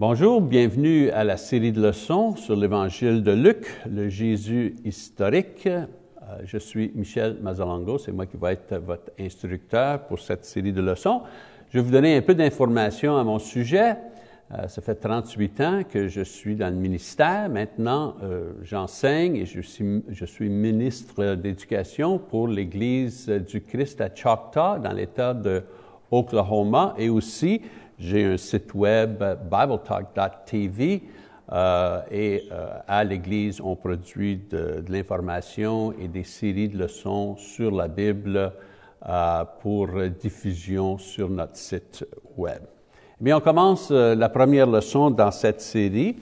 Bonjour, bienvenue à la série de leçons sur l'Évangile de Luc, le Jésus historique. Euh, je suis Michel Mazalango, c'est moi qui vais être votre instructeur pour cette série de leçons. Je vais vous donner un peu d'informations à mon sujet. Euh, ça fait 38 ans que je suis dans le ministère. Maintenant, euh, j'enseigne et je suis, je suis ministre d'éducation pour l'Église du Christ à Choctaw, dans l'État de Oklahoma, et aussi j'ai un site web, bibletalk.tv, euh, et euh, à l'Église, on produit de, l'information et des séries de leçons sur la Bible euh, pour diffusion sur notre site web. Mais on commence la première leçon dans cette série.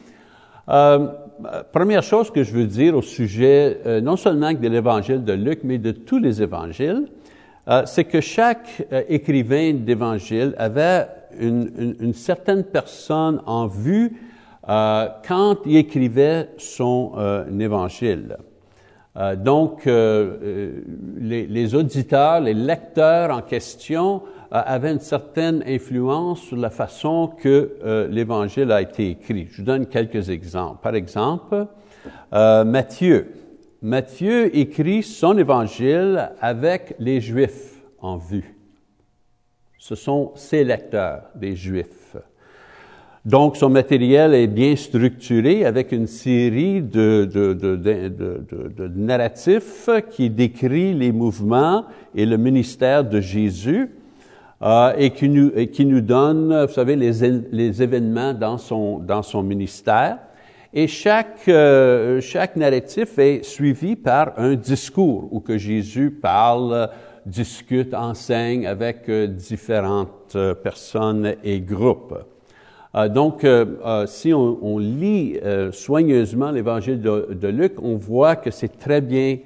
Première chose que je veux dire au sujet non seulement de l'Évangile de Luc, mais de tous les évangiles, c'est que chaque écrivain d'Évangile avait une, certaine personne en vue euh, quand il écrivait son euh, évangile. Euh, donc, les, auditeurs, les lecteurs en question avaient une certaine influence sur la façon que l'évangile a été écrit. Je vous donne quelques exemples. Par exemple, Matthieu. Matthieu écrit son évangile avec les Juifs en vue ce sont ses lecteurs, des Juifs. Donc, son matériel est bien structuré avec une série de, narratifs qui décrit les mouvements et le ministère de Jésus euh, et, qui nous, donne, vous savez, les, événements dans son, dans son ministère. Et chaque, euh, chaque narratif est suivi par un discours où que Jésus parle discute, enseigne avec euh, différentes euh, personnes et groupes. Euh, donc, si on, lit soigneusement l'évangile de, de, Luc, on voit que c'est très bien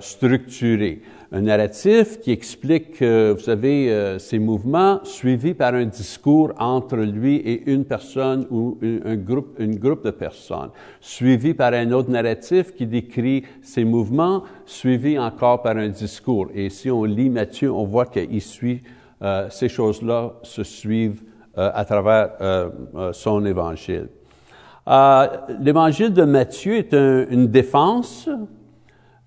structuré un narratif qui explique, vous savez, euh, ces mouvements, suivi par un discours entre lui et une personne ou un groupe, une groupe de personnes, suivi par un autre narratif qui décrit ces mouvements, suivi encore par un discours. Et si on lit Matthieu, on voit qu'il suit, euh, ces choses-là se suivent euh, à travers son évangile. L'évangile de Matthieu est un, une défense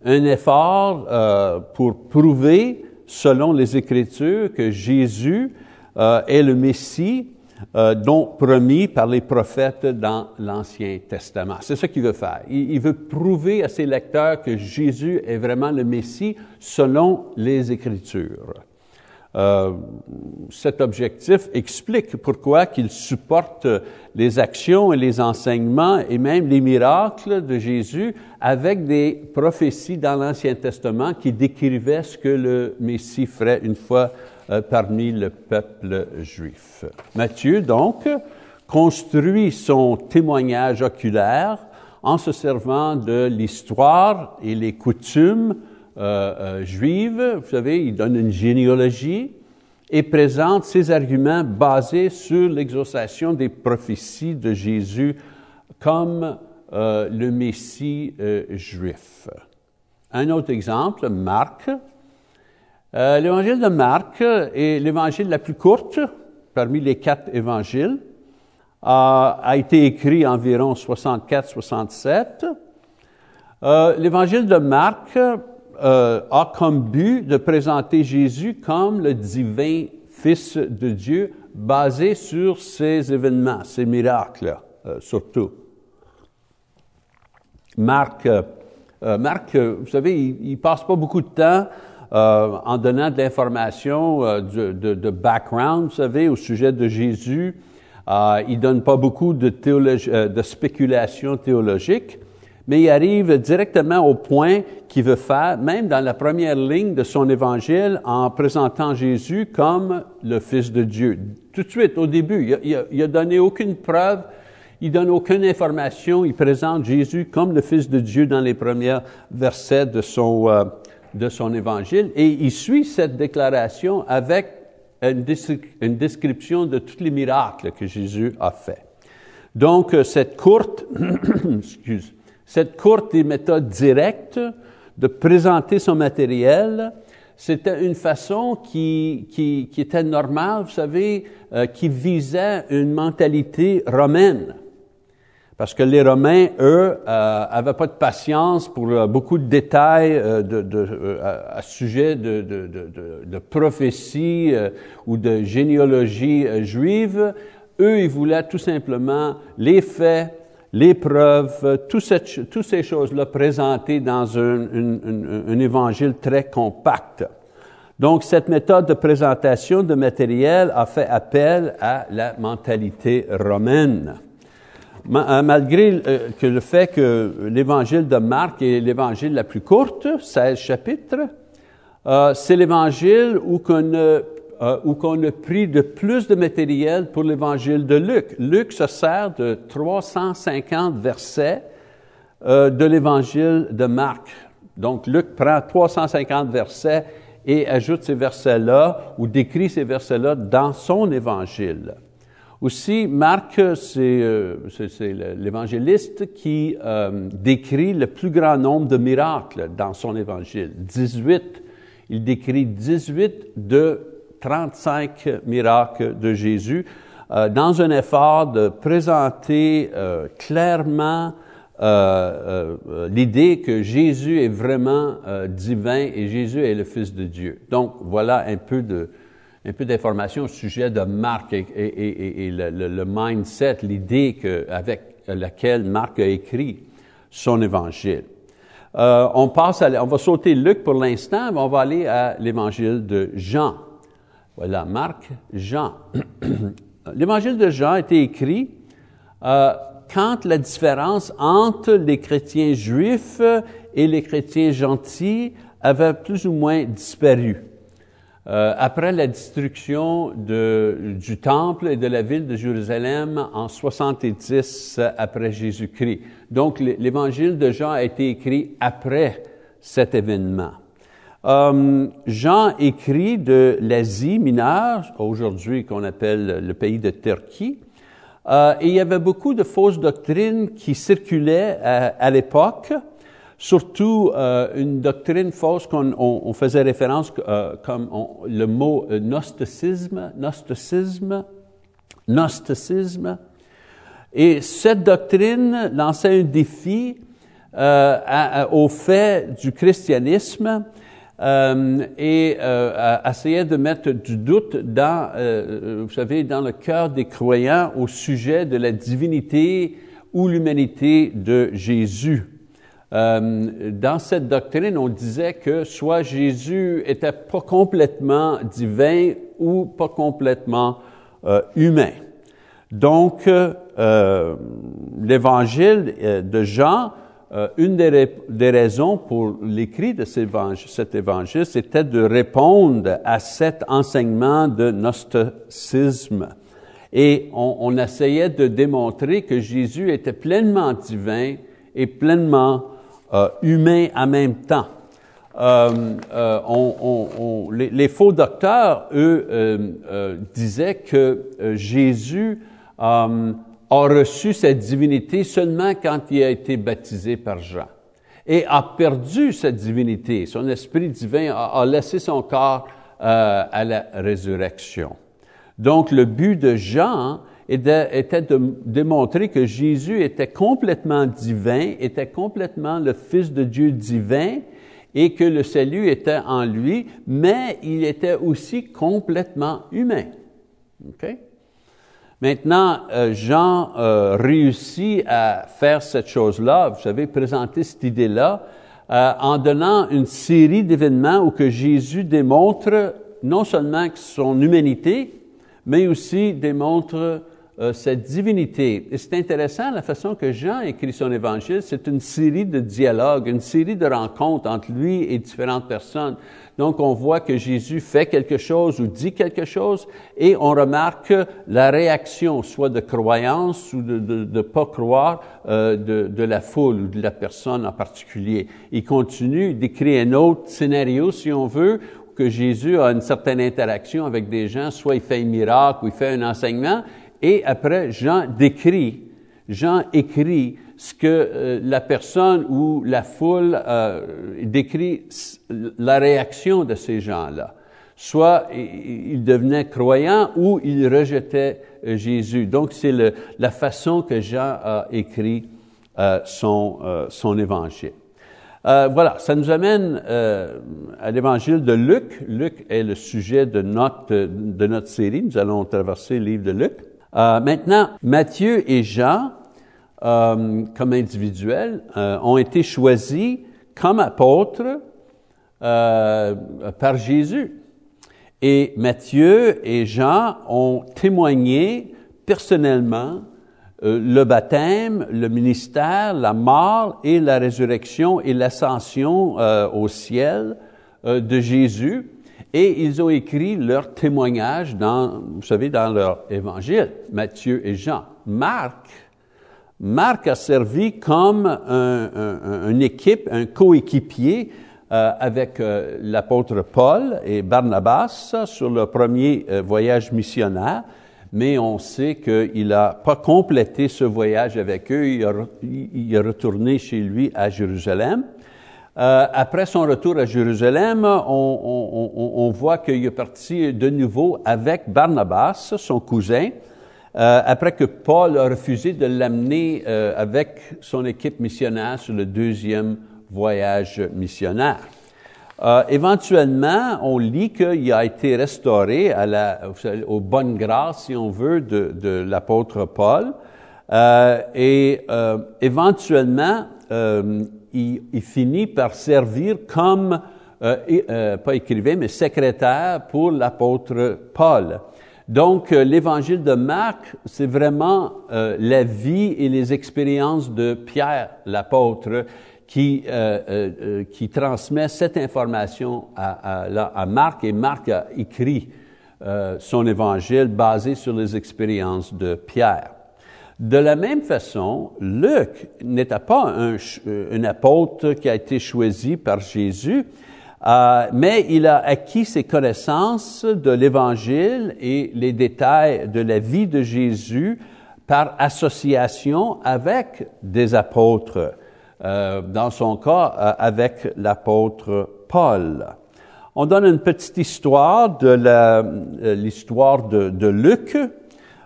un effort euh, pour prouver, selon les Écritures, que Jésus euh, est le Messie euh, dont promis par les prophètes dans l'Ancien Testament. C'est ce qu'il veut faire. Il, il, veut prouver à ses lecteurs que Jésus est vraiment le Messie selon les Écritures. Euh, cet objectif explique pourquoi qu'il supporte les actions et les enseignements et même les miracles de Jésus avec des prophéties dans l'Ancien Testament qui décrivaient ce que le Messie ferait une fois euh, parmi le peuple juif. Matthieu, donc, construit son témoignage oculaire en se servant de l'histoire et les coutumes euh, euh, juive, vous savez, il donne une généalogie et présente ses arguments basés sur l'exaucation des prophéties de Jésus comme euh, le Messie juif. Un autre exemple, Marc. L'évangile de Marc est l'évangile la plus courte parmi les quatre évangiles, a été écrit environ 64-67. l'évangile de Marc euh, a comme but de présenter Jésus comme le divin Fils de Dieu, basé sur ces événements, ces miracles, euh, surtout. Marc, euh, Marc, vous savez, il, il, passe pas beaucoup de temps en donnant de l'information de, background, vous savez, au sujet de Jésus. il donne pas beaucoup de, théologie, de spéculation théologique mais il arrive directement au point qu'il veut faire, même dans la première ligne de son évangile, en présentant Jésus comme le Fils de Dieu. Tout de suite, au début, il a, il a donné aucune preuve, il donne aucune information, il présente Jésus comme le Fils de Dieu dans les premiers versets de son, euh, de son évangile, et il suit cette déclaration avec une, une description de tous les miracles que Jésus a fait. Donc, euh, cette courte, excuse, cette courte et méthode directe de présenter son matériel, c'était une façon qui, était normale, vous savez, euh, qui visait une mentalité romaine. Parce que les Romains, eux, euh, avaient pas de patience pour euh, beaucoup de détails euh, de, euh, à, sujet de, de, de prophétie ou de généalogie juive. Eux, ils voulaient tout simplement les faits, les preuves, toutes ces choses-là présentées dans un, évangile très compact. Donc, cette méthode de présentation de matériel a fait appel à la mentalité romaine. Euh, malgré euh, le fait que l'évangile de Marc est l'évangile la plus courte, 16 chapitres, euh, c'est l'évangile où qu'on a, où qu'on a pris de plus de matériel pour l'évangile de Luc. Luc se sert de 350 versets de l'évangile de Marc. Donc Luc prend 350 versets et ajoute ces versets-là ou décrit ces versets-là dans son évangile. Aussi, Marc, c'est euh, l'évangéliste qui euh, décrit le plus grand nombre de miracles dans son évangile. 18. Il décrit 18 de 35 miracles de Jésus euh, dans un effort de présenter clairement l'idée que Jésus est vraiment divin et Jésus est le Fils de Dieu. Donc, voilà un peu de, un peu d'informations au sujet de Marc et, le, mindset, l'idée avec laquelle Marc a écrit son évangile. Euh, on passe on va sauter Luc pour l'instant, mais on va aller à l'évangile de Jean. Voilà, Marc, Jean. l'évangile de Jean a été écrit euh, quand la différence entre les chrétiens juifs et les chrétiens gentils avait plus ou moins disparu. Euh, après la destruction de, du temple et de la ville de Jérusalem en 70 après Jésus-Christ. Donc l'évangile de Jean a été écrit après cet événement. Euh, Jean écrit de l'Asie mineure, aujourd'hui qu'on appelle le pays de Turquie, euh, et il y avait beaucoup de fausses doctrines qui circulaient à, à l'époque. Surtout euh, une doctrine fausse qu'on on, faisait référence euh, comme le mot euh, gnosticisme, gnosticisme, gnosticisme. Et cette doctrine lançait un défi au fait du christianisme et essayait de mettre du doute dans, vous savez, dans le cœur des croyants au sujet de la divinité ou l'humanité de Jésus. Euh, dans cette doctrine, on disait que soit Jésus était pas complètement divin ou pas complètement euh, humain. Donc, euh, l'évangile de Jean, une des, des, raisons pour l'écrit de cet évangile, c'était de répondre à cet enseignement de gnosticisme. Et on, essayait de démontrer que Jésus était pleinement divin et pleinement euh, humain en même temps. Euh, euh, les, faux docteurs, eux, euh, disaient que Jésus a reçu cette divinité seulement quand il a été baptisé par Jean et a perdu cette divinité. Son esprit divin a, laissé son corps à la résurrection. Donc, le but de Jean était de démontrer que Jésus était complètement divin, était complètement le Fils de Dieu divin et que le salut était en lui, mais il était aussi complètement humain. Okay? Maintenant, euh, Jean euh, réussit à faire cette chose-là, vous savez, présenter cette idée-là, euh, en donnant une série d'événements où que Jésus démontre non seulement son humanité, mais aussi démontre cette divinité. Et c'est intéressant la façon que Jean écrit son évangile. C'est une série de dialogues, une série de rencontres entre lui et différentes personnes. Donc, on voit que Jésus fait quelque chose ou dit quelque chose et on remarque la réaction, soit de croyance ou de ne pas croire euh, de, de, la foule ou de la personne en particulier. Il continue d'écrire un autre scénario, si on veut, que Jésus a une certaine interaction avec des gens, soit il fait un miracle ou il fait un enseignement, et après, Jean décrit, Jean écrit ce que euh, la personne ou la foule euh, décrit la réaction de ces gens-là. Soit ils devenaient croyants ou ils rejetaient euh, Jésus. Donc c'est la façon que Jean a écrit son, son évangile. voilà, ça nous amène à l'évangile de Luc. Luc est le sujet de notre, de notre série. Nous allons traverser le livre de Luc. maintenant, Matthieu et Jean euh, comme individuels euh, ont été choisis comme apôtres euh, par Jésus. Et Matthieu et Jean ont témoigné personnellement le baptême, le ministère, la mort et la résurrection et l'ascension au ciel de Jésus. Et ils ont écrit leur témoignage dans, vous savez, dans leur évangile, Matthieu et Jean. Marc Marc a servi comme un, une équipe, un coéquipier euh, avec euh, l'apôtre Paul et Barnabas sur le premier euh, voyage missionnaire, mais on sait qu'il n'a pas complété ce voyage avec eux, il, est retourné chez lui à Jérusalem. après son retour à Jérusalem, on voit qu'il est parti de nouveau avec Barnabas, son cousin, euh, après que Paul a refusé de l'amener euh, avec son équipe missionnaire sur le deuxième voyage missionnaire. Euh, éventuellement, on lit qu'il a été restauré à la, aux bonnes grâces, si on veut, de, de l'apôtre Paul. Euh, et euh, éventuellement, il, il, finit par servir comme, pas écrivain, mais secrétaire pour l'apôtre Paul. Donc, euh, l'évangile de Marc, c'est vraiment euh, la vie et les expériences de Pierre, l'apôtre, qui, euh, transmet cette information à, Marc, et Marc a écrit son évangile basé sur les expériences de Pierre. De la même façon, Luc n'était pas un apôtre qui a été choisi par Jésus, euh, mais il a acquis ses connaissances de l'Évangile et les détails de la vie de Jésus par association avec des apôtres, euh, dans son cas euh, avec l'apôtre Paul. On donne une petite histoire de l'histoire de, de, Luc.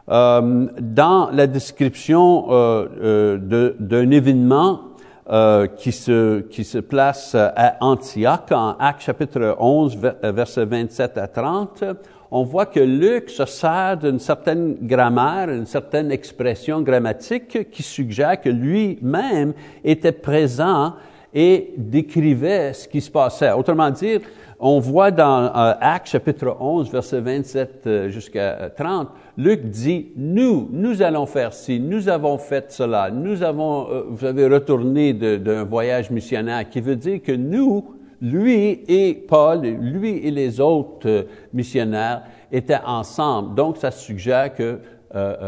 dans la description d'un événement euh, qui, se, qui se place à Antioche, en Actes chapitre 11, versets 27 à 30, on voit que Luc se sert d'une certaine grammaire, une certaine expression grammatique qui suggère que lui-même était présent et décrivait ce qui se passait. Autrement dit, on voit dans euh, Actes chapitre 11, verset 27 euh, jusqu'à 30, euh, Luc dit, nous, nous allons faire ci, nous avons fait cela, nous avons, vous avez retourné d'un voyage missionnaire, qui veut dire que nous, lui et Paul, lui et les autres missionnaires étaient ensemble. Donc, ça suggère que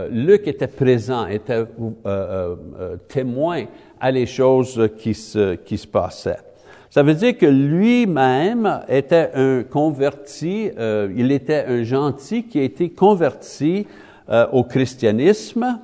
Luc était présent, était témoin à les choses qui se, qui se passaient. Ça veut dire que lui-même était un converti, euh, il était un gentil qui a été converti euh, au christianisme.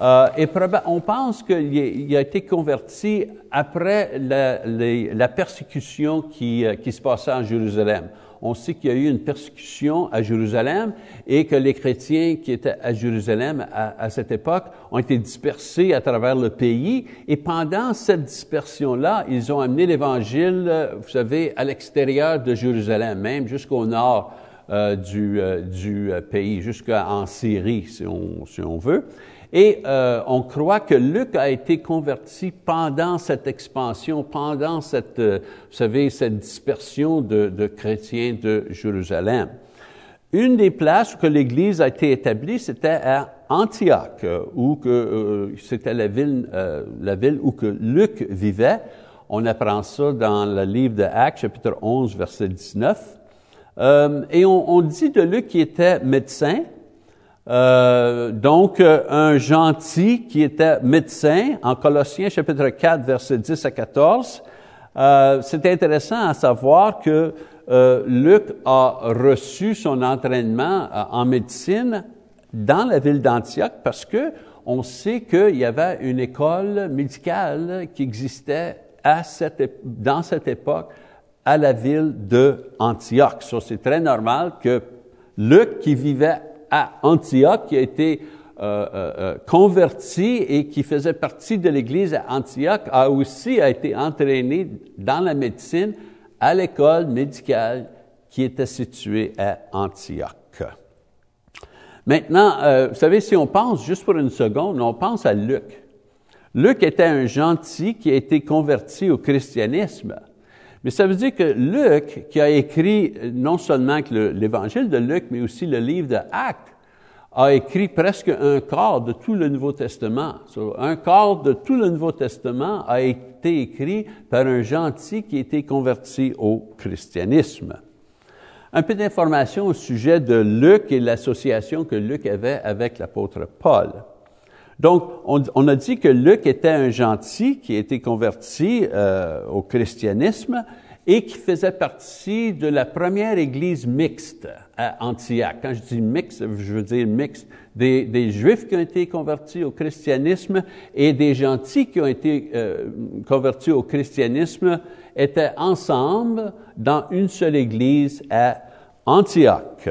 Euh, et on pense qu'il a été converti après la, persécution qui, euh, qui se passait en Jérusalem on sait qu'il y a eu une persécution à Jérusalem et que les chrétiens qui étaient à Jérusalem à, cette époque ont été dispersés à travers le pays. Et pendant cette dispersion-là, ils ont amené l'Évangile, vous savez, à l'extérieur de Jérusalem, même jusqu'au nord euh, du, euh, euh, pays, jusqu'en Syrie, si on veut. Et euh, on croit que Luc a été converti pendant cette expansion, pendant cette, euh, vous savez, cette dispersion de, chrétiens de Jérusalem. Une des places où l'Église a été établie, c'était à Antioche, où que euh, c'était la ville, la ville où que Luc vivait. On apprend ça dans le livre de Actes, chapitre 11, verset 19. et on, on dit de Luc qu'il était médecin, euh, donc, euh, un gentil qui était médecin, en Colossiens chapitre 4, verset 10 à 14, euh, c'est intéressant à savoir que Luc a reçu son entraînement en médecine dans la ville d'Antioche parce que on sait qu'il y avait une école médicale qui existait à cette, dans cette époque à la ville de Antioche. C'est très normal que Luc, qui vivait à Antioche, qui a été euh, euh, euh, converti et qui faisait partie de l'Église à Antioche, a aussi été entraîné dans la médecine à l'école médicale qui était située à Antioche. Maintenant, vous savez, si on pense juste pour une seconde, on pense à Luc. Luc était un gentil qui a été converti au christianisme. Mais ça veut dire que Luc, qui a écrit non seulement l'évangile de Luc, mais aussi le livre de Actes, a écrit presque un quart de tout le Nouveau Testament. un quart de tout le Nouveau Testament a été écrit par un gentil qui a été converti au christianisme. Un peu d'informations au sujet de Luc et l'association que Luc avait avec l'apôtre Paul. Donc, on, a dit que Luc était un gentil qui a été converti euh, au christianisme et qui faisait partie de la première église mixte à Antioche. Quand je dis mixte, je veux dire mixte des, Juifs qui ont été convertis au christianisme et des gentils qui ont été euh, convertis au christianisme étaient ensemble dans une seule église à Antioche.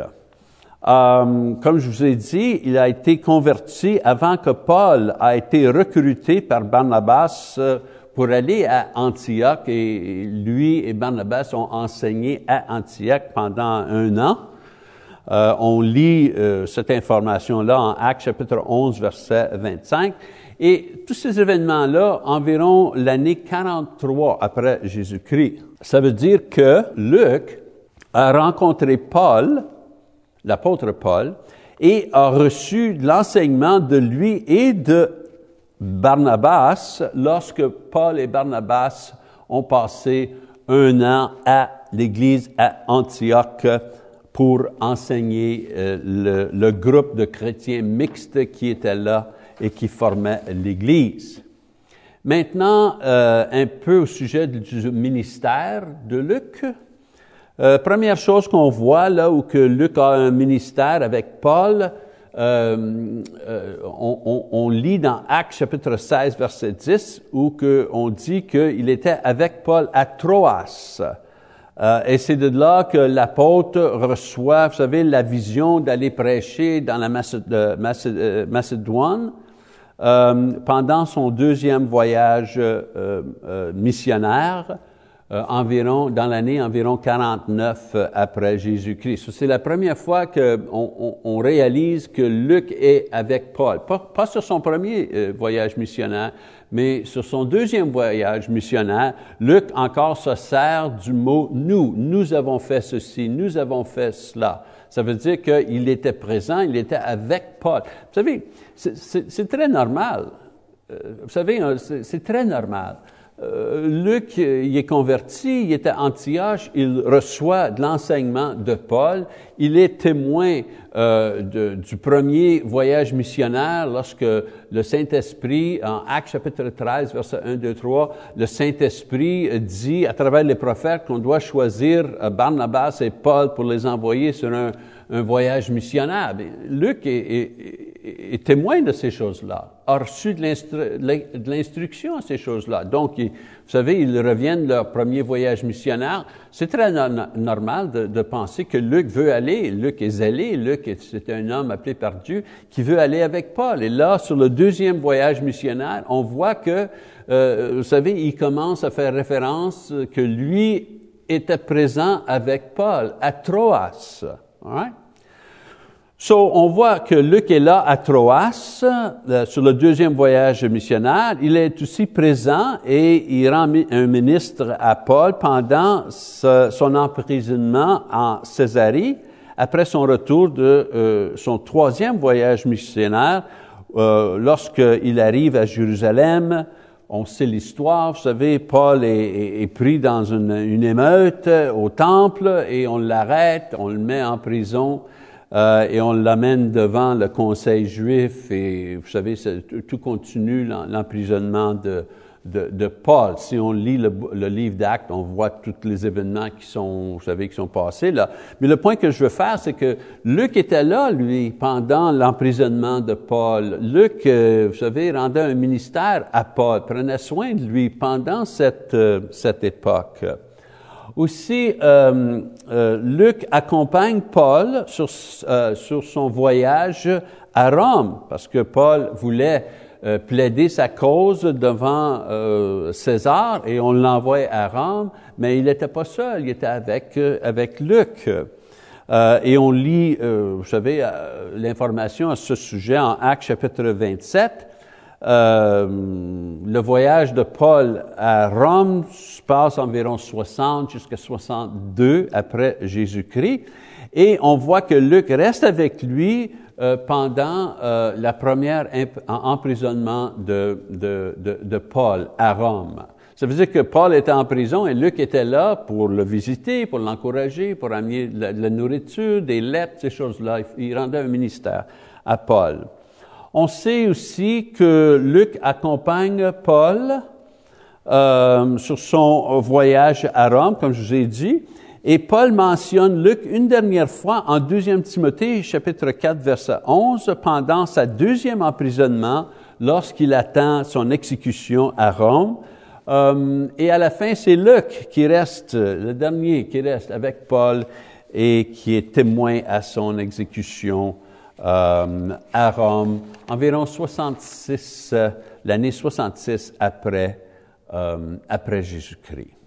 Euh, comme je vous ai dit, il a été converti avant que Paul a été recruté par Barnabas euh, pour aller à Antioche et lui et Barnabas ont enseigné à Antioche pendant un an. Euh, on lit cette information-là en Actes chapitre 11, verset 25. Et tous ces événements-là, environ l'année 43 après Jésus-Christ. Ça veut dire que Luc a rencontré Paul l'apôtre Paul, et a reçu l'enseignement de lui et de Barnabas lorsque Paul et Barnabas ont passé un an à l'Église à Antioche pour enseigner euh, le, groupe de chrétiens mixtes qui était là et qui formait l'Église. Maintenant, euh, un peu au sujet du ministère de Luc. Euh, première chose qu'on voit là où que Luc a un ministère avec Paul, euh, euh, on, lit dans Actes chapitre 16 verset 10 où que on dit qu'il était avec Paul à Troas. Et c'est de là que l'apôtre reçoit, vous savez, la vision d'aller prêcher dans la Macédoine pendant son deuxième voyage missionnaire. Euh, environ, dans l'année environ 49 euh, après Jésus-Christ. C'est la première fois qu'on on, réalise que Luc est avec Paul. Pas, sur son premier euh, voyage missionnaire, mais sur son deuxième voyage missionnaire, Luc encore se sert du mot nous. Nous avons fait ceci, nous avons fait cela. Ça veut dire qu'il était présent, il était avec Paul. Vous savez, c'est très normal. Vous savez, c'est très normal. Euh, Luc, il est converti, il était à Antioche, il reçoit de l'enseignement de Paul, il est témoin euh, du premier voyage missionnaire lorsque le Saint-Esprit, en Actes chapitre 13, verset 1, 2, 3, le Saint-Esprit dit à travers les prophètes qu'on doit choisir euh, Barnabas et Paul pour les envoyer sur un voyage missionnaire. Luc est, témoin de ces choses-là, a reçu de l'instruction à ces choses-là. Donc, vous savez, ils reviennent de leur premier voyage missionnaire. C'est très normal de, penser que Luc veut aller. Luc est zélé. Luc, c'est un homme appelé par Dieu qui veut aller avec Paul. Et là, sur le deuxième voyage missionnaire, on voit que, euh, vous savez, il commence à faire référence que lui était présent avec Paul à Troas. Right? So, on voit que Luc est là à Troas, euh, sur le deuxième voyage missionnaire. Il est aussi présent et il rend un ministre à Paul pendant son emprisonnement en Césarée, après son retour de euh, son troisième voyage missionnaire, euh, lorsqu'il arrive à Jérusalem. On sait l'histoire, vous savez, Paul est, pris dans une, émeute au temple et on l'arrête, on le met en prison euh, et on l'amène devant le conseil juif et vous savez, tout continue l'emprisonnement de, Paul. Si on lit le, le livre d'Actes, on voit tous les événements qui sont, vous savez, qui sont passés là. Mais le point que je veux faire, c'est que Luc était là, lui, pendant l'emprisonnement de Paul. Luc, euh, vous savez, rendait un ministère à Paul, prenait soin de lui pendant cette, euh, cette époque. Aussi, euh, euh, Luc accompagne Paul sur, euh, sur son voyage à Rome, parce que Paul voulait euh, plaider sa cause devant euh, César et on l'envoie à Rome, mais il n'était pas seul, il était avec, euh, avec Luc. et on lit, vous savez, l'information à ce sujet en Actes chapitre 27. Le voyage de Paul à Rome se passe environ 60 jusqu'à 62 après Jésus-Christ. Et on voit que Luc reste avec lui euh, pendant euh, la première emprisonnement de, de, de, de, Paul à Rome. Ça veut dire que Paul était en prison et Luc était là pour le visiter, pour l'encourager, pour amener la, la, nourriture, des lettres, ces choses-là. Il rendait un ministère à Paul. On sait aussi que Luc accompagne Paul euh, sur son voyage à Rome, comme je vous ai dit, et Paul mentionne Luc une dernière fois en 2 Timothée chapitre 4 verset 11 pendant sa deuxième emprisonnement lorsqu'il attend son exécution à Rome. Euh, et à la fin, c'est Luc qui reste, le dernier qui reste avec Paul et qui est témoin à son exécution à Rome, environ 66, euh, l'année 66 après, euh, après Jésus-Christ.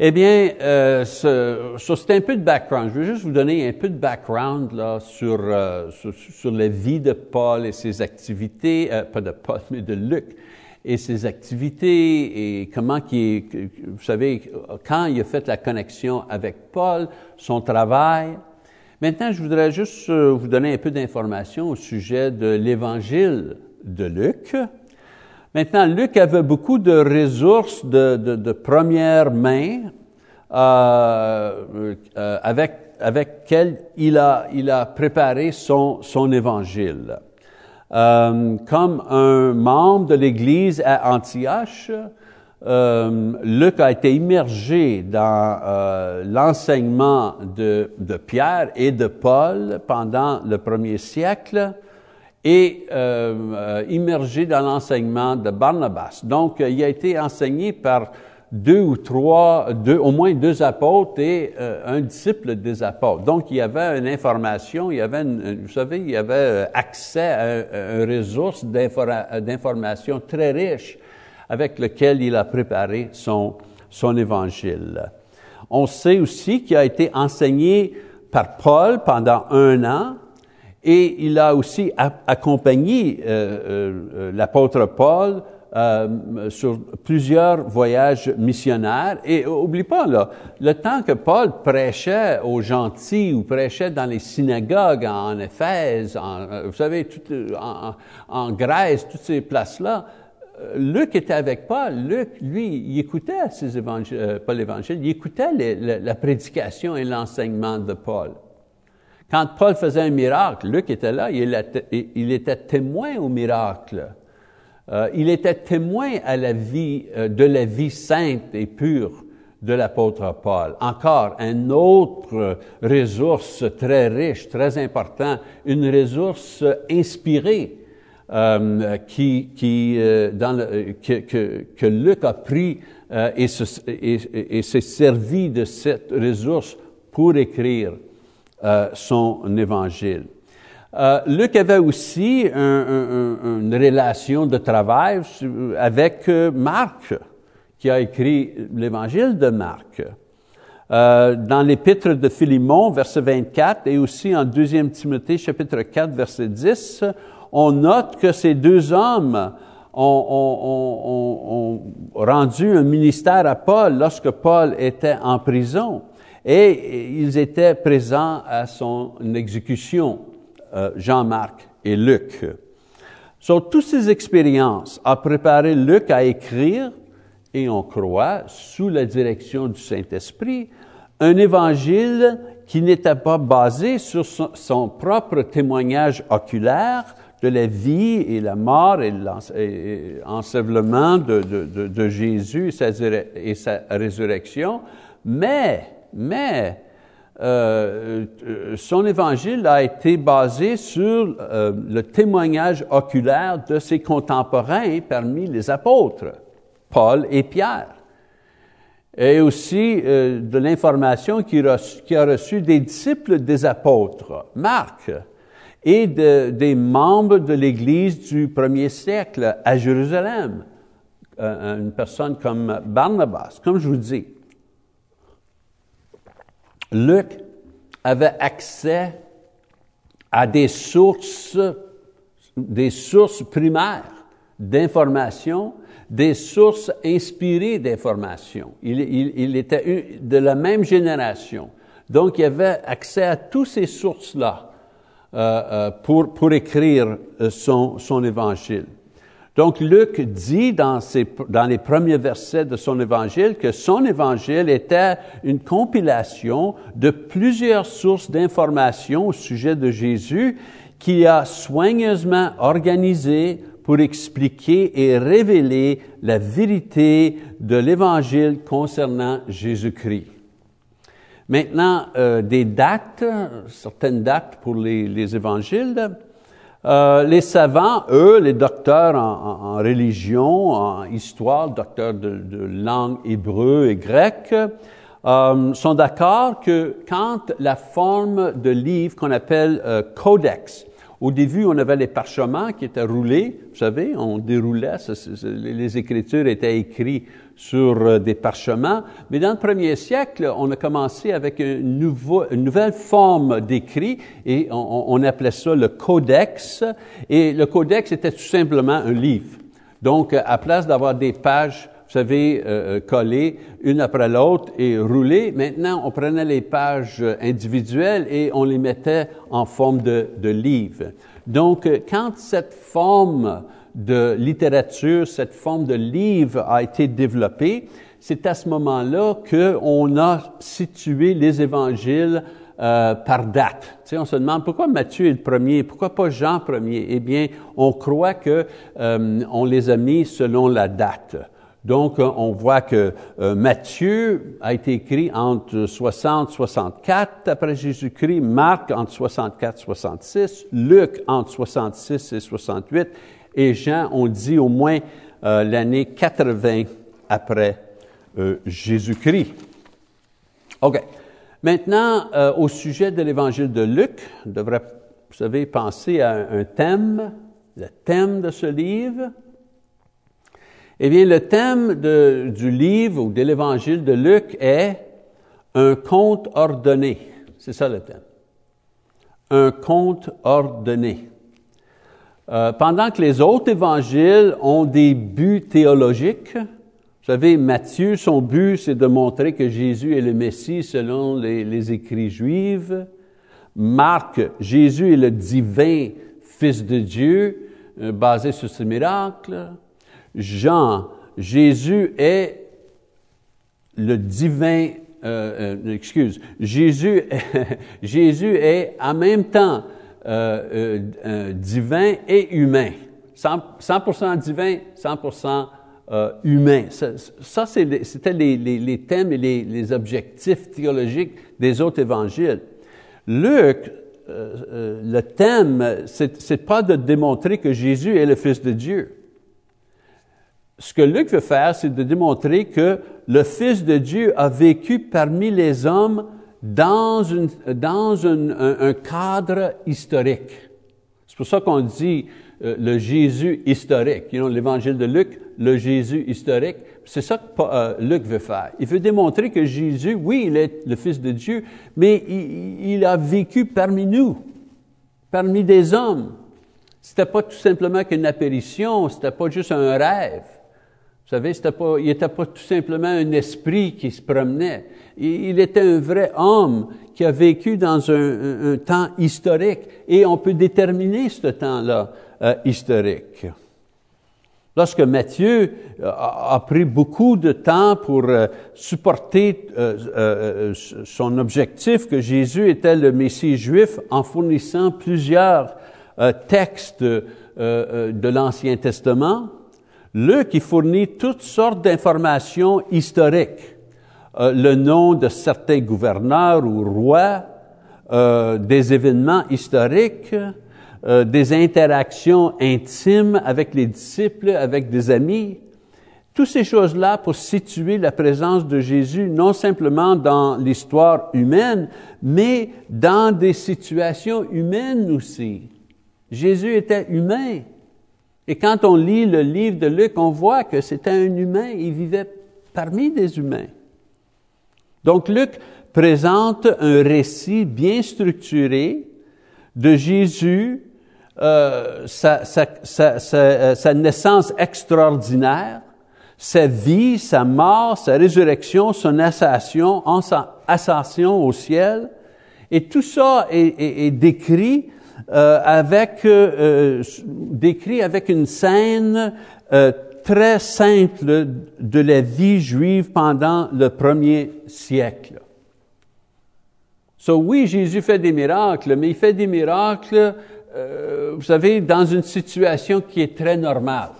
Eh bien, euh, ce, c'est un peu de background. Je veux juste vous donner un peu de background là, sur, euh, sur, sur, la vie de Paul et ses activités, euh, pas de Paul, mais de Luc, et ses activités, et comment qui vous savez, quand il a fait la connexion avec Paul, son travail. Maintenant, je voudrais juste euh, vous donner un peu d'informations au sujet de l'évangile de Luc. Maintenant, Luc avait beaucoup de ressources de, première main euh, euh, avec, avec il a, il a préparé son, son évangile. Comme un membre de l'Église à Antioche, euh, Luc a été immergé dans euh, l'enseignement de, Pierre et de Paul pendant le premier siècle et euh, immergé dans l'enseignement de Barnabas. Donc, il a été enseigné par deux ou trois, au moins deux apôtres et un disciple des apôtres. Donc, il y avait une information, il y avait, vous savez, il y avait accès à, une ressource d'information très riche avec lequel il a préparé son, son évangile. On sait aussi qu'il a été enseigné par Paul pendant un an, et il a aussi accompagné euh, euh, l'apôtre Paul euh, sur plusieurs voyages missionnaires. Et oublie pas, là, le temps que Paul prêchait aux gentils ou prêchait dans les synagogues en Éphèse, vous savez, en, Grèce, toutes ces places-là, Luc était avec Paul. Luc, lui, il écoutait ces évangiles, euh, pas l'évangile, il écoutait les, la, la prédication et l'enseignement de Paul. Quand Paul faisait un miracle, Luc était là, il était témoin au miracle. Euh, il était témoin à la vie, euh, de la vie sainte et pure de l'apôtre Paul. Encore une autre ressource très riche, très importante, une ressource inspirée euh, qui, qui, dans le, que, que, que, Luc a pris et, se, et, s'est servi de cette ressource pour écrire euh, son évangile. Euh, Luc avait aussi un, un, une relation de travail avec euh, Marc, qui a écrit l'évangile de Marc. Euh, dans l'épître de Philémon, verset 24, et aussi en 2 Timothée, chapitre 4, verset 10, on note que ces deux hommes ont, ont, ont, ont rendu un ministère à Paul lorsque Paul était en prison et ils étaient présents à son exécution, euh, Jean-Marc et Luc. Sur toutes ces expériences a préparé Luc à écrire, et on croit, sous la direction du Saint-Esprit, un évangile qui n'était pas basé sur son, propre témoignage oculaire, de la vie et la mort et l'ensevelement de, Jésus et sa, résurrection, mais, mais, euh, son évangile a été basé sur euh, le témoignage oculaire de ses contemporains parmi les apôtres, Paul et Pierre. Et aussi euh, de l'information qu'il a, reçue des disciples des apôtres, Marc, et de, des membres de l'Église du premier siècle à Jérusalem, euh, une personne comme Barnabas. Comme je vous dis, Luc avait accès à des sources, des sources primaires d'information des sources inspirées d'informations. Il, il, il, était de la même génération. Donc, il avait accès à toutes ces sources-là euh, euh, pour, pour écrire euh, son, son évangile. Donc, Luc dit dans, ses, dans les premiers versets de son évangile que son évangile était une compilation de plusieurs sources d'informations au sujet de Jésus qui a soigneusement organisé pour expliquer et révéler la vérité de l'Évangile concernant Jésus-Christ. Maintenant, euh, des dates, certaines dates pour les, les évangiles. Euh, les savants, eux, les docteurs en, religion, en histoire, docteurs de, de langue hébreu et grecque, euh, sont d'accord que quand la forme de livre qu'on appelle euh, codex au début, on avait les parchemins qui étaient roulés, vous savez, on déroulait, les Écritures étaient écrites sur euh, des parchemins, mais dans le premier siècle, on a commencé avec une, nouvelle forme d'écrit et on, appelait ça le codex, et le codex était tout simplement un livre. Donc, à place d'avoir des pages vous savez, euh, euh, collées une après l'autre et roulées. Maintenant, on prenait les pages individuelles et on les mettait en forme de, de livre. Donc, quand cette forme de littérature, cette forme de livre a été développée, c'est à ce moment-là qu'on a situé les évangiles euh, par date. Tu sais, on se demande pourquoi Matthieu est le premier, pourquoi pas Jean premier? Eh bien, on croit que euh, on les a mis selon la date. Donc, euh, on voit que Matthieu a été écrit entre 60 64 après Jésus-Christ, Marc entre 64 66, Luc entre 66 et 68, et Jean, on dit au moins euh, l'année 80 après Jésus-Christ. OK. Maintenant, au sujet de l'évangile de Luc, on devrait, vous savez, penser à un thème, le thème de ce livre, eh bien, le thème du livre ou de l'évangile de Luc est un conte ordonné. C'est ça le thème. Un conte ordonné. Euh, pendant que les autres évangiles ont des buts théologiques, vous savez, Matthieu, son but, c'est de montrer que Jésus est le Messie selon les, écrits juifs. Marc, Jésus est le divin Fils de Dieu, euh, basé sur ce miracle. Jean, Jésus est le divin, euh, excuse, Jésus, Jésus est en même temps euh, euh divin et humain. 100%, divin, 100% humain. Ça, c'était les, thèmes et les, les, objectifs théologiques des autres évangiles. Luc, le thème, c'est pas de démontrer que Jésus est le Fils de Dieu ce que Luc veut faire, c'est de démontrer que le Fils de Dieu a vécu parmi les hommes dans, une, dans un, cadre historique. C'est pour ça qu'on dit euh, le Jésus historique. L'évangile de Luc, le Jésus historique. C'est ça que euh, Luc veut faire. Il veut démontrer que Jésus, oui, il est le Fils de Dieu, mais il, il a vécu parmi nous, parmi des hommes. C'était pas tout simplement qu'une apparition, c'était pas juste un rêve. Vous savez, pas, il n'était pas tout simplement un esprit qui se promenait. Il, était un vrai homme qui a vécu dans un, temps historique et on peut déterminer ce temps-là euh, historique. Lorsque Matthieu euh, a, pris beaucoup de temps pour euh, supporter son objectif que Jésus était le Messie juif en fournissant plusieurs textes de l'Ancien Testament, Luc il fournit toutes sortes d'informations historiques. le nom de certains gouverneurs ou rois, des événements historiques, des interactions intimes avec les disciples, avec des amis, toutes ces choses-là pour situer la présence de Jésus non simplement dans l'histoire humaine, mais dans des situations humaines aussi. Jésus était humain. Et quand on lit le livre de Luc, on voit que c'était un humain, il vivait parmi des humains. Donc Luc présente un récit bien structuré de Jésus, euh, sa, sa, sa naissance extraordinaire, sa vie, sa mort, sa résurrection, son ascension au ciel. Et tout ça est, décrit euh, avec euh, décrit avec une scène euh, très simple de la vie juive pendant le premier siècle. So oui, Jésus fait des miracles, mais il fait des miracles, vous savez, dans une situation qui est très normale.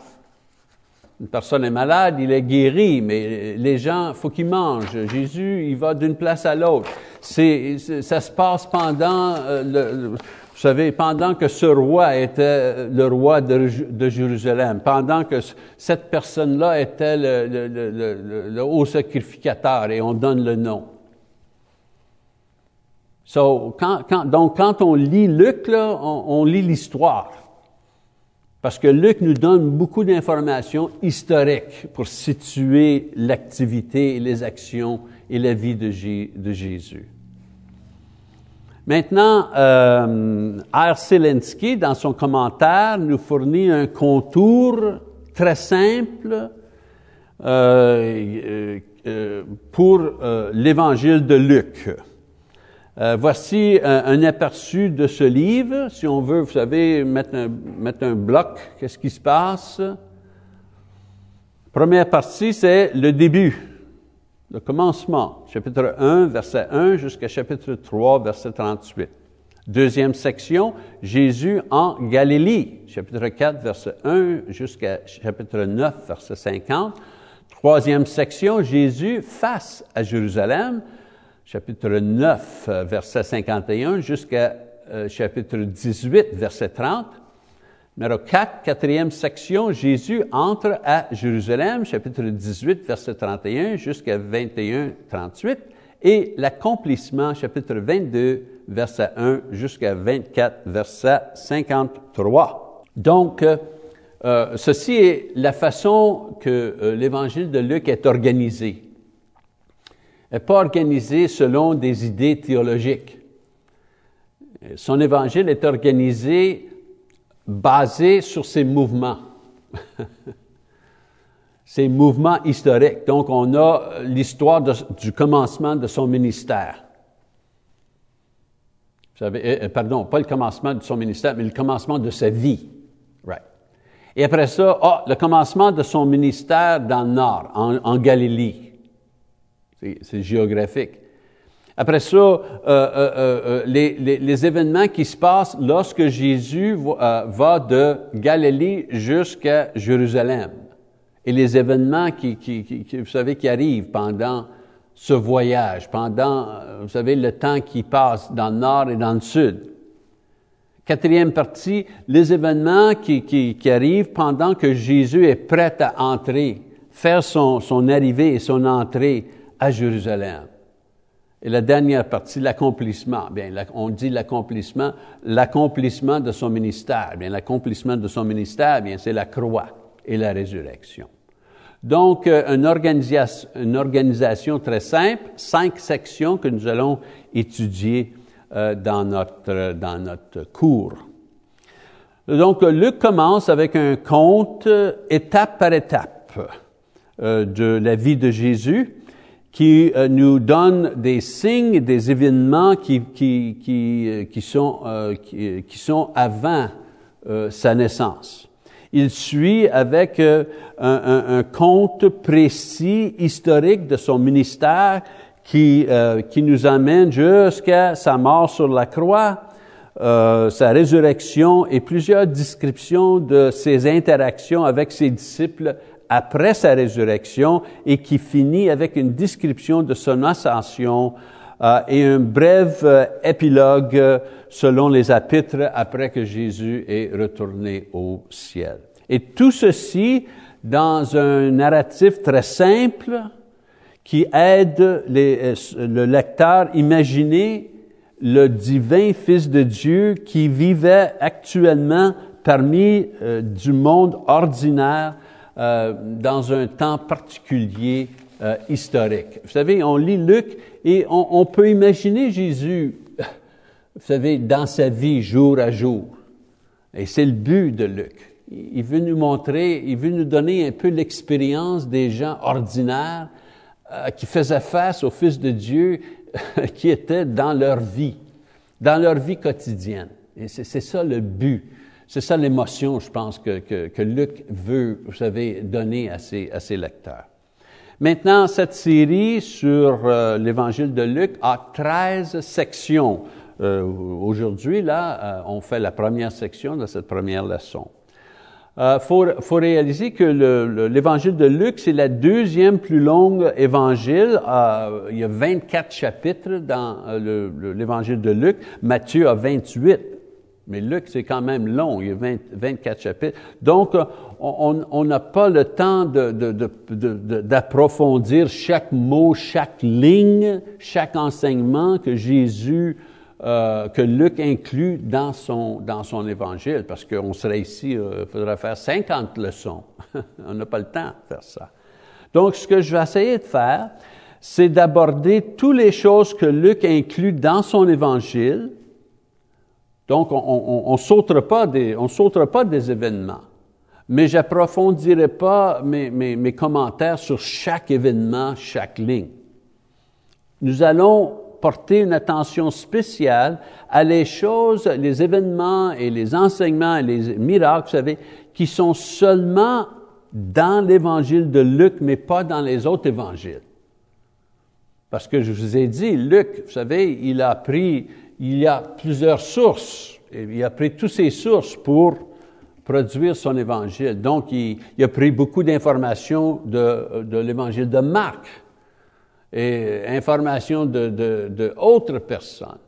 Une personne est malade, il est guéri, mais les gens, faut qu'ils mangent. Jésus, il va d'une place à l'autre. C'est, ça se passe pendant, euh, vous savez, pendant que ce roi était le roi de, de Jérusalem, pendant que cette personne-là était le, haut sacrificateur, et on donne le nom. So, quand, donc, quand on lit Luc, on lit l'histoire. Parce que Luc nous donne beaucoup d'informations historiques pour situer l'activité, les actions et la vie de, Jésus. Maintenant, euh, R. Zelensky, dans son commentaire, nous fournit un contour très simple euh, euh, pour euh, l'évangile de Luc. Voici un, aperçu de ce livre. Si on veut, vous savez, mettre un, mettre un bloc, qu'est-ce qui se passe? Première partie, c'est le début, le commencement, chapitre 1, verset 1 jusqu'à chapitre 3, verset 38. Deuxième section, Jésus en Galilée, chapitre 4, verset 1 jusqu'à chapitre 9, verset 50. Troisième section, Jésus face à Jérusalem, chapitre 9, verset 51, jusqu'à euh, chapitre 18, verset 30. Numéro 4, quatrième section, Jésus entre à Jérusalem, chapitre 18, verset 31, jusqu'à 21, 38. Et l'accomplissement, chapitre 22, verset 1, jusqu'à 24, verset 53. Donc, euh, euh, ceci est la façon que euh, l'évangile de Luc est organisé n'est pas organisé selon des idées théologiques. Son évangile est organisé basé sur ses mouvements. ses mouvements historiques. Donc, on a l'histoire du commencement de son ministère. Euh, euh, pardon, pas le commencement de son ministère, mais le commencement de sa vie. Right. Et après ça, oh, le commencement de son ministère dans le nord, en Galilée. C'est géographique. Après ça, euh, euh, euh, les, événements qui se passent lorsque Jésus va, de Galilée jusqu'à Jérusalem. Et les événements qui, vous savez, qui arrivent pendant ce voyage, pendant, vous savez, le temps qui passe dans le nord et dans le sud. Quatrième partie, les événements qui arrivent pendant que Jésus est prêt à entrer, faire son, son arrivée et son entrée à Jérusalem. Et la dernière partie, l'accomplissement. Bien, on dit l'accomplissement, l'accomplissement de son ministère. Bien, l'accomplissement de son ministère, bien, c'est la croix et la résurrection. Donc, euh, une, organisation, très simple, cinq sections que nous allons étudier euh, dans, notre, dans notre cours. Donc, Luc commence avec un compte euh, étape par étape de la vie de Jésus qui euh, nous donne des signes, des événements qui, qui, qui, euh, qui sont, euh, qui, sont avant sa naissance. Il suit avec un, un, un, compte précis, historique de son ministère qui, qui nous amène jusqu'à sa mort sur la croix, sa résurrection et plusieurs descriptions de ses interactions avec ses disciples après sa résurrection et qui finit avec une description de son ascension euh, et un bref euh, épilogue selon les épîtres après que Jésus est retourné au ciel. Et tout ceci dans un narratif très simple qui aide le lecteur à imaginer le divin Fils de Dieu qui vivait actuellement parmi euh, du monde ordinaire euh, dans un temps particulier euh, historique. Vous savez, on lit Luc et on, on, peut imaginer Jésus, vous savez, dans sa vie jour à jour. Et c'est le but de Luc. Il veut nous montrer, il veut nous donner un peu l'expérience des gens ordinaires qui faisaient face au Fils de Dieu qui étaient dans leur vie, dans leur vie quotidienne. Et c'est ça le but. C'est ça l'émotion, je pense, que, Luc veut, vous savez, donner à ses, lecteurs. Maintenant, cette série sur euh, l'Évangile de Luc a 13 sections. Euh, Aujourd'hui, là, euh, on fait la première section de cette première leçon. Il faut, faut, réaliser que l'évangile de Luc, c'est la deuxième plus longue évangile. Il y a 24 chapitres dans l'évangile de Luc. Matthieu a 28. Mais Luc, c'est quand même long, il y a 20, 24 chapitres. Donc, on n'a pas le temps d'approfondir chaque mot, chaque ligne, chaque enseignement que Jésus euh, que Luc inclut dans son, dans son évangile, parce qu'on serait ici, il euh, faudrait faire 50 leçons. On n'a pas le temps de faire ça. Donc, ce que je vais essayer de faire, c'est d'aborder toutes les choses que Luc inclut dans son évangile. Donc, on ne pas des, événements. Mais j'approfondirai pas mes, mes, mes commentaires sur chaque événement, chaque ligne. Nous allons porter une attention spéciale à les choses, les événements et les enseignements et les miracles, vous savez, qui sont seulement dans l'évangile de Luc, mais pas dans les autres évangiles. Parce que je vous ai dit, Luc, vous savez, il a pris, il y a plusieurs sources, il a pris toutes ces sources pour produire son évangile. Donc, il, a pris beaucoup d'informations de, l'évangile de Marc et informations de, de, personnes.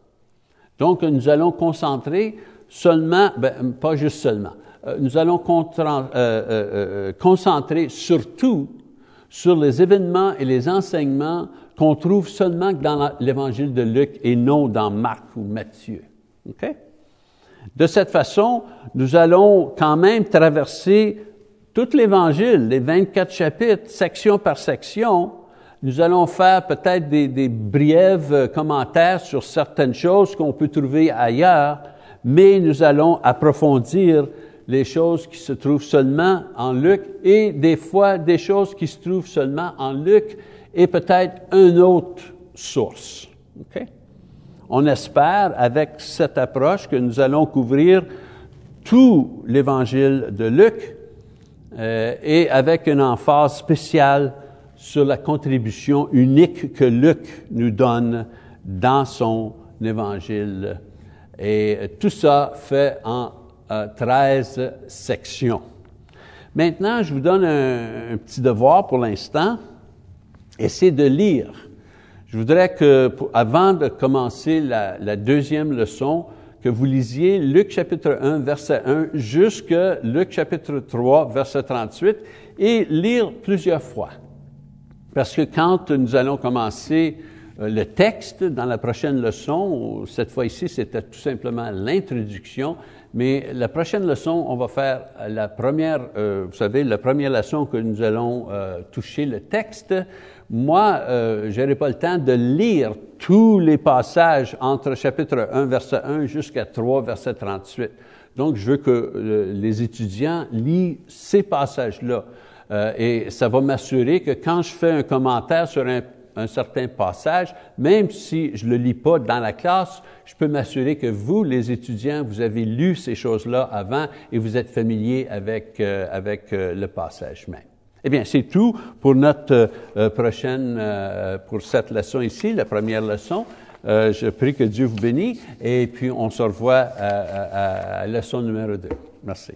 Donc, nous allons concentrer seulement, ben, pas juste seulement, euh, nous allons euh, euh, concentrer surtout sur les événements et les enseignements qu'on trouve seulement dans l'évangile de Luc et non dans Marc ou Matthieu. De cette façon, nous allons quand même traverser tout l'évangile, les 24 chapitres, section par section, nous allons faire peut-être des, des euh, commentaires sur certaines choses qu'on peut trouver ailleurs, mais nous allons approfondir les choses qui se trouvent seulement en Luc et des fois des choses qui se trouvent seulement en Luc et peut-être une autre source. Okay? On espère, avec cette approche, que nous allons couvrir tout l'évangile de Luc euh, et avec une emphase spéciale sur la contribution unique que Luc nous donne dans son évangile. Et tout ça fait en euh, 13 sections. Maintenant, je vous donne un, un petit devoir pour l'instant. Essayez de lire. Je voudrais que, avant de commencer la, la, deuxième leçon, que vous lisiez Luc chapitre 1, verset 1, jusqu'à Luc chapitre 3, verset 38, et lire plusieurs fois. Parce que quand nous allons commencer euh, le texte dans la prochaine leçon, cette fois ici, c'était tout simplement l'introduction, mais la prochaine leçon, on va faire la première, euh, vous savez, la première leçon que nous allons euh, toucher le texte. Moi, euh, je n'aurai pas le temps de lire tous les passages entre chapitre 1, verset 1 jusqu'à 3, verset 38. Donc, je veux que euh, les étudiants lisent ces passages-là. Euh, et ça va m'assurer que quand je fais un commentaire sur un, certain passage, même si je le lis pas dans la classe, je peux m'assurer que vous, les étudiants, vous avez lu ces choses-là avant et vous êtes familier avec, euh, avec le passage même. Eh bien, c'est tout pour notre euh, prochaine, euh, pour cette leçon ici, la première leçon. Euh, je prie que Dieu vous bénisse et puis on se revoit à, à, leçon numéro 2. Merci.